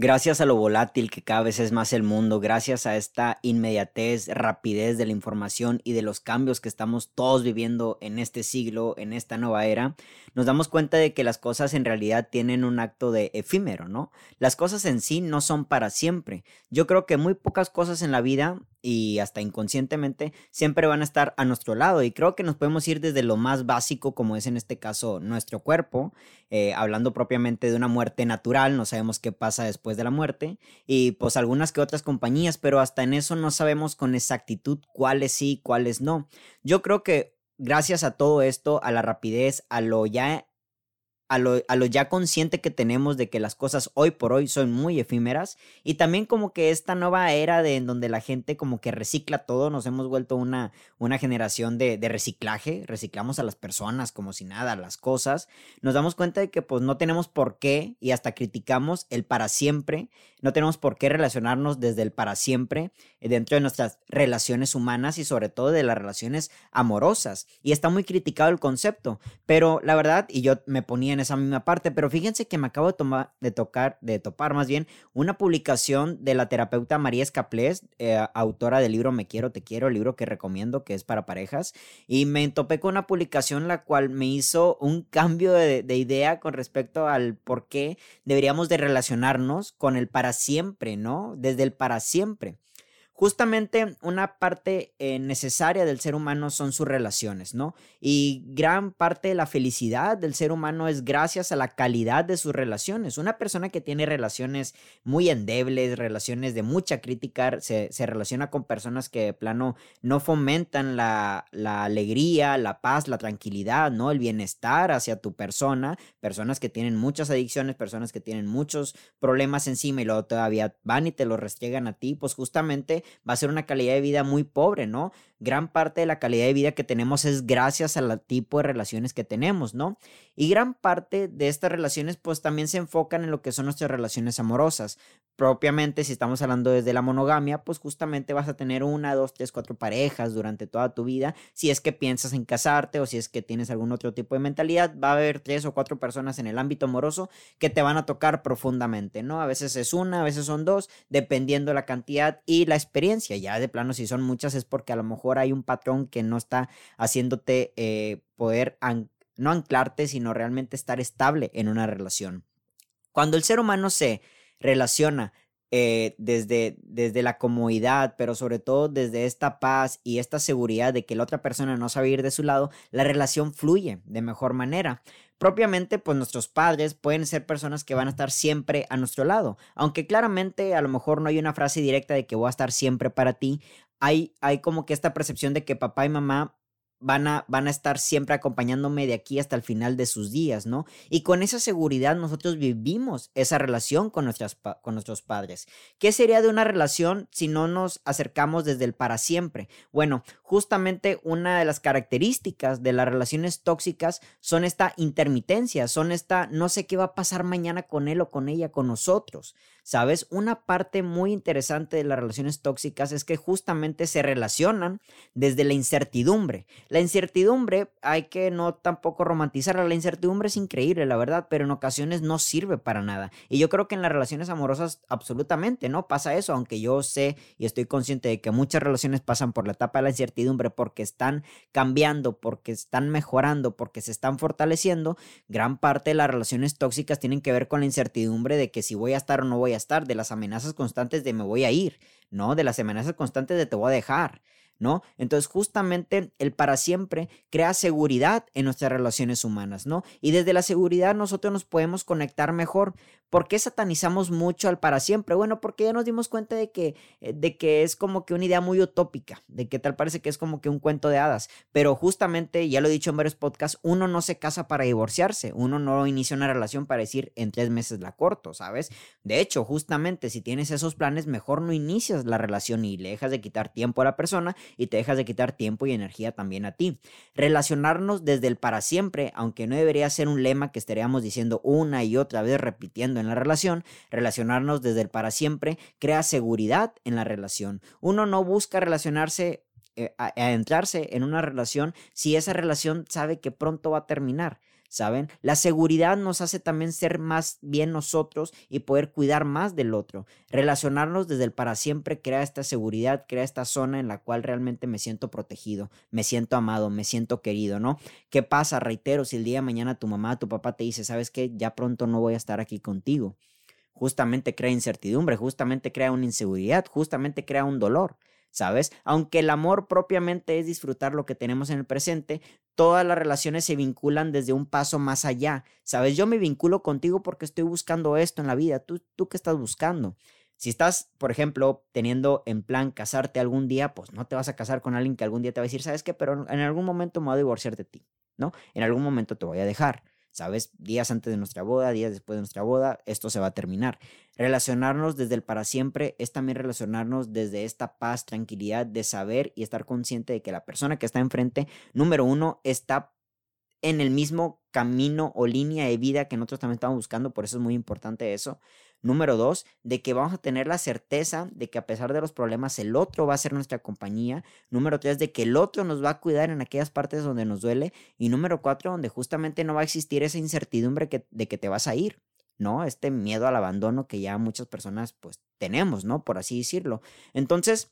Gracias a lo volátil que cada vez es más el mundo, gracias a esta inmediatez, rapidez de la información y de los cambios que estamos todos viviendo en este siglo, en esta nueva era, nos damos cuenta de que las cosas en realidad tienen un acto de efímero, ¿no? Las cosas en sí no son para siempre. Yo creo que muy pocas cosas en la vida y hasta inconscientemente siempre van a estar a nuestro lado y creo que nos podemos ir desde lo más básico como es en este caso nuestro cuerpo, eh, hablando propiamente de una muerte natural, no sabemos qué pasa después de la muerte y pues algunas que otras compañías, pero hasta en eso no sabemos con exactitud cuáles sí, cuáles no. Yo creo que gracias a todo esto, a la rapidez, a lo ya a lo, a lo, ya consciente que tenemos de que las cosas hoy por hoy son muy efímeras y también como que esta nueva era de en donde la gente como que recicla todo, nos hemos vuelto una, una generación de, de, reciclaje, reciclamos a las personas como si nada, las cosas, nos damos cuenta de que pues no tenemos por qué y hasta criticamos el para siempre, no tenemos por qué relacionarnos desde el para siempre eh, dentro de nuestras relaciones humanas y sobre todo de las relaciones amorosas y está muy criticado el concepto, pero la verdad, y yo me ponía esa misma parte, pero fíjense que me acabo de, tomar, de tocar, de topar más bien, una publicación de la terapeuta María Escaplés, eh, autora del libro Me Quiero, Te Quiero, el libro que recomiendo que es para parejas, y me topé con una publicación la cual me hizo un cambio de, de idea con respecto al por qué deberíamos de relacionarnos con el para siempre, ¿no? Desde el para siempre. Justamente una parte eh, necesaria del ser humano son sus relaciones, ¿no? Y gran parte de la felicidad del ser humano es gracias a la calidad de sus relaciones. Una persona que tiene relaciones muy endebles, relaciones de mucha crítica, se, relaciona con personas que de plano no fomentan la, alegría, la paz, la tranquilidad, ¿no? El bienestar hacia tu persona, personas que tienen muchas adicciones, personas que tienen muchos problemas encima y luego todavía van y te lo restriegan a ti, pues justamente va a ser una calidad de vida muy pobre, ¿no? Gran parte de la calidad de vida que tenemos es gracias al tipo de relaciones que tenemos, ¿no? Y gran parte de estas relaciones pues también se enfocan en lo que son nuestras relaciones amorosas. Propiamente, si estamos hablando desde la monogamia, pues justamente vas a tener una, dos, tres, cuatro parejas durante toda tu vida. Si es que piensas en casarte o si es que tienes algún otro tipo de mentalidad, va a haber tres o cuatro personas en el ámbito amoroso que te van a tocar profundamente, ¿no? A veces es una, a veces son dos, dependiendo la cantidad y la experiencia ya de plano, si son muchas, es porque a lo mejor hay un patrón que no está haciéndote eh, poder no anclarte, sino realmente estar estable en una relación. Cuando el ser humano se relaciona eh, desde, desde la comodidad, pero sobre todo desde esta paz y esta seguridad de que la otra persona no sabe ir de su lado, la relación fluye de mejor manera. Propiamente, pues nuestros padres pueden ser personas que van a estar siempre a nuestro lado, aunque claramente a lo mejor no hay una frase directa de que voy a estar siempre para ti, hay, hay como que esta percepción de que papá y mamá van a, van a estar siempre acompañándome de aquí hasta el final de sus días, ¿no? Y con esa seguridad nosotros vivimos esa relación con, nuestras, con nuestros padres. ¿Qué sería de una relación si no nos acercamos desde el para siempre? Bueno, justamente una de las características de las relaciones tóxicas son esta intermitencia, son esta no sé qué va a pasar mañana con él o con ella, con nosotros. ¿Sabes? Una parte muy interesante de las relaciones tóxicas es que justamente se relacionan desde la incertidumbre. La incertidumbre hay que no tampoco romantizarla. La incertidumbre es increíble, la verdad, pero en ocasiones no sirve para nada. Y yo creo que en las relaciones amorosas absolutamente no pasa eso, aunque yo sé y estoy consciente de que muchas relaciones pasan por la etapa de la incertidumbre porque están cambiando, porque están mejorando, porque se están fortaleciendo. Gran parte de las relaciones tóxicas tienen que ver con la incertidumbre de que si voy a estar o no voy a estar, de las amenazas constantes de me voy a ir, ¿no? De las amenazas constantes de te voy a dejar, ¿no? Entonces, justamente el para siempre crea seguridad en nuestras relaciones humanas, ¿no? Y desde la seguridad nosotros nos podemos conectar mejor. ¿Por qué satanizamos mucho al para siempre? Bueno, porque ya nos dimos cuenta de que, eh, de que es como que una idea muy utópica, de que tal parece que es como que un cuento de hadas. Pero justamente, ya lo he dicho en varios podcasts, uno no se casa para divorciarse, uno no inicia una relación para decir en tres meses la corto, ¿sabes? De hecho, justamente si tienes esos planes, mejor no inicias la relación y le dejas de quitar tiempo a la persona y te dejas de quitar tiempo y energía también a ti. Relacionarnos desde el para siempre, aunque no debería ser un lema que estaríamos diciendo una y otra vez repitiendo en la relación, relacionarnos desde el para siempre crea seguridad en la relación. Uno no busca relacionarse eh, a, entrarse en una relación si esa relación sabe que pronto va a terminar. ¿Saben? La seguridad nos hace también ser más bien nosotros y poder cuidar más del otro. Relacionarnos desde el para siempre crea esta seguridad, crea esta zona en la cual realmente me siento protegido, me siento amado, me siento querido, ¿no? ¿Qué pasa? Reitero, si el día de mañana tu mamá, tu papá te dice, ¿sabes qué? Ya pronto no voy a estar aquí contigo. Justamente crea incertidumbre, justamente crea una inseguridad, justamente crea un dolor. ¿sabes? Aunque el amor propiamente es disfrutar lo que tenemos en el presente, todas las relaciones se vinculan desde un paso más allá, ¿sabes? Yo me vinculo contigo porque estoy buscando esto en la vida, ¿tú, tú qué estás buscando? Si estás, por ejemplo, teniendo en plan casarte algún día, pues no te vas a casar con alguien que algún día te va a decir, ¿sabes qué? Pero en algún momento me voy a divorciar de ti, ¿no? En algún momento te voy a dejar. ¿Sabes? Días antes de nuestra boda, días después de nuestra boda, esto se va a terminar. Relacionarnos desde el para siempre es también relacionarnos desde esta paz, tranquilidad de saber y estar consciente de que la persona que está enfrente, número uno, está en el mismo camino o línea de vida que nosotros también estamos buscando, por eso es muy importante eso. Número dos, de que vamos a tener la certeza de que a pesar de los problemas, el otro va a ser nuestra compañía. Número tres, de que el otro nos va a cuidar en aquellas partes donde nos duele. Y número cuatro, donde justamente no va a existir esa incertidumbre de que te vas a ir. ¿no? Este miedo al abandono que ya muchas personas pues tenemos, ¿no? Por así decirlo. Entonces,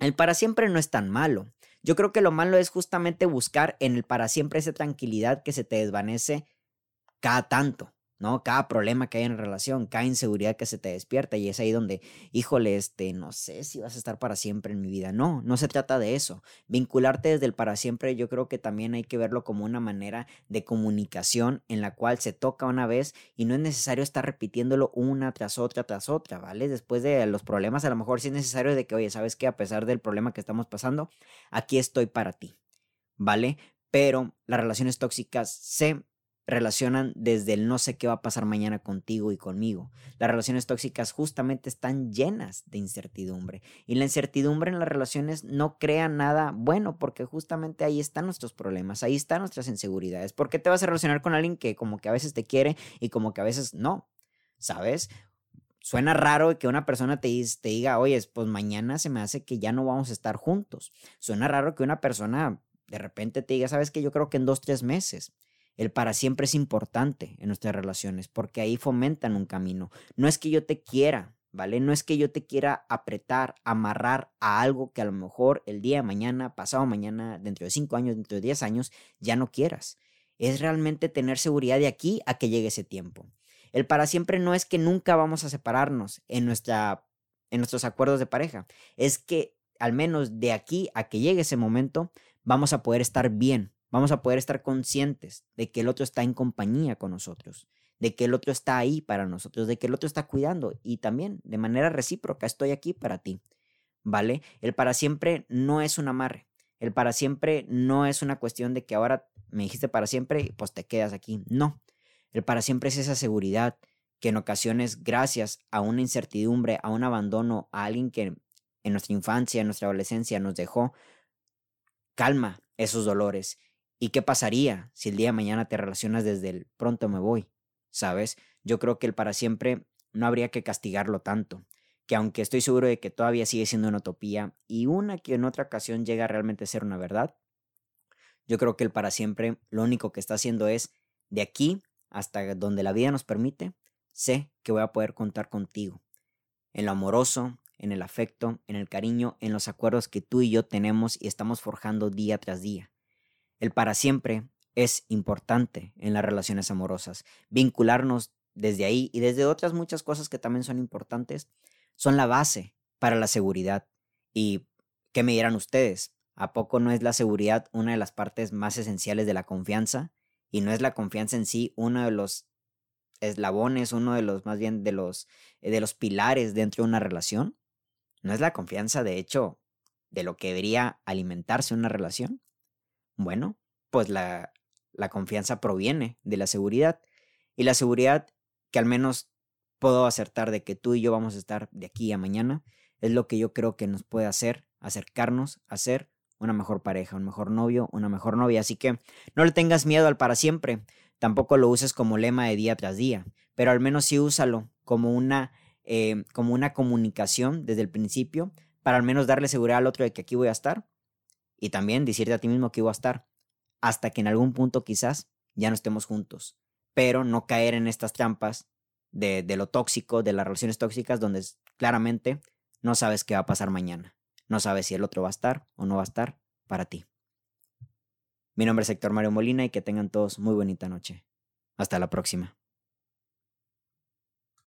el para siempre no es tan malo. Yo creo que lo malo es justamente buscar en el para siempre esa tranquilidad que se te desvanece cada tanto. ¿No? Cada problema que hay en relación, cada inseguridad que se te despierta y es ahí donde, híjole, este, no sé si vas a estar para siempre en mi vida. No, no se trata de eso. Vincularte desde el para siempre yo creo que también hay que verlo como una manera de comunicación en la cual se toca una vez y no es necesario estar repitiéndolo una tras otra tras otra, ¿vale? Después de los problemas a lo mejor sí es necesario de que, oye, ¿sabes qué? A pesar del problema que estamos pasando, aquí estoy para ti, ¿vale? Pero las relaciones tóxicas se relacionan desde el no sé qué va a pasar mañana contigo y conmigo. Las relaciones tóxicas justamente están llenas de incertidumbre y la incertidumbre en las relaciones no crea nada bueno porque justamente ahí están nuestros problemas, ahí están nuestras inseguridades. ¿Por qué te vas a relacionar con alguien que como que a veces te quiere y como que a veces no? ¿Sabes? Suena raro que una persona te, te diga, oye, pues mañana se me hace que ya no vamos a estar juntos. Suena raro que una persona de repente te diga, sabes que yo creo que en dos, tres meses. El para siempre es importante en nuestras relaciones porque ahí fomentan un camino. No es que yo te quiera, ¿vale? No es que yo te quiera apretar, amarrar a algo que a lo mejor el día de mañana, pasado mañana, dentro de cinco años, dentro de diez años, ya no quieras. Es realmente tener seguridad de aquí a que llegue ese tiempo. El para siempre no es que nunca vamos a separarnos en, nuestra, en nuestros acuerdos de pareja. Es que al menos de aquí a que llegue ese momento, vamos a poder estar bien, Vamos a poder estar conscientes de que el otro está en compañía con nosotros, de que el otro está ahí para nosotros, de que el otro está cuidando y también de manera recíproca estoy aquí para ti. ¿Vale? El para siempre no es un amarre. El para siempre no es una cuestión de que ahora me dijiste para siempre y pues te quedas aquí. No. El para siempre es esa seguridad que en ocasiones, gracias a una incertidumbre, a un abandono, a alguien que en nuestra infancia, en nuestra adolescencia nos dejó, calma esos dolores ¿Y qué pasaría si el día de mañana te relacionas desde el pronto me voy? ¿Sabes? Yo creo que el para siempre no habría que castigarlo tanto, que aunque estoy seguro de que todavía sigue siendo una utopía y una que en otra ocasión llega a realmente ser una verdad, yo creo que el para siempre lo único que está haciendo es de aquí hasta donde la vida nos permite, sé que voy a poder contar contigo, en lo amoroso, en el afecto, en el cariño, en los acuerdos que tú y yo tenemos y estamos forjando día tras día. El para siempre es importante en las relaciones amorosas. Vincularnos desde ahí y desde otras muchas cosas que también son importantes son la base para la seguridad. Y ¿Qué me dirán ustedes? ¿A poco no es la seguridad una de las partes más esenciales de la confianza? ¿Y no es la confianza en sí uno de los eslabones, uno de los, más bien, de los, eh, de los pilares dentro de una relación? ¿No es la confianza, de hecho, de lo que debería alimentarse una relación? Bueno, pues la, la confianza proviene de la seguridad. Y la seguridad que al menos puedo acertar de que tú y yo vamos a estar de aquí a mañana es lo que yo creo que nos puede hacer acercarnos a ser una mejor pareja, un mejor novio, una mejor novia. Así que no le tengas miedo al para siempre. Tampoco lo uses como lema de día tras día, pero al menos sí úsalo como una, eh, como una comunicación desde el principio para al menos darle seguridad al otro de que aquí voy a estar y también decirte a ti mismo que voy a estar hasta que en algún punto quizás ya no estemos juntos, pero no caer en estas trampas de, de lo tóxico, de las relaciones tóxicas, donde claramente no sabes qué va a pasar mañana. No sabes si el otro va a estar o no va a estar para ti. Mi nombre es Héctor Mario Molina y que tengan todos muy bonita noche. Hasta la próxima.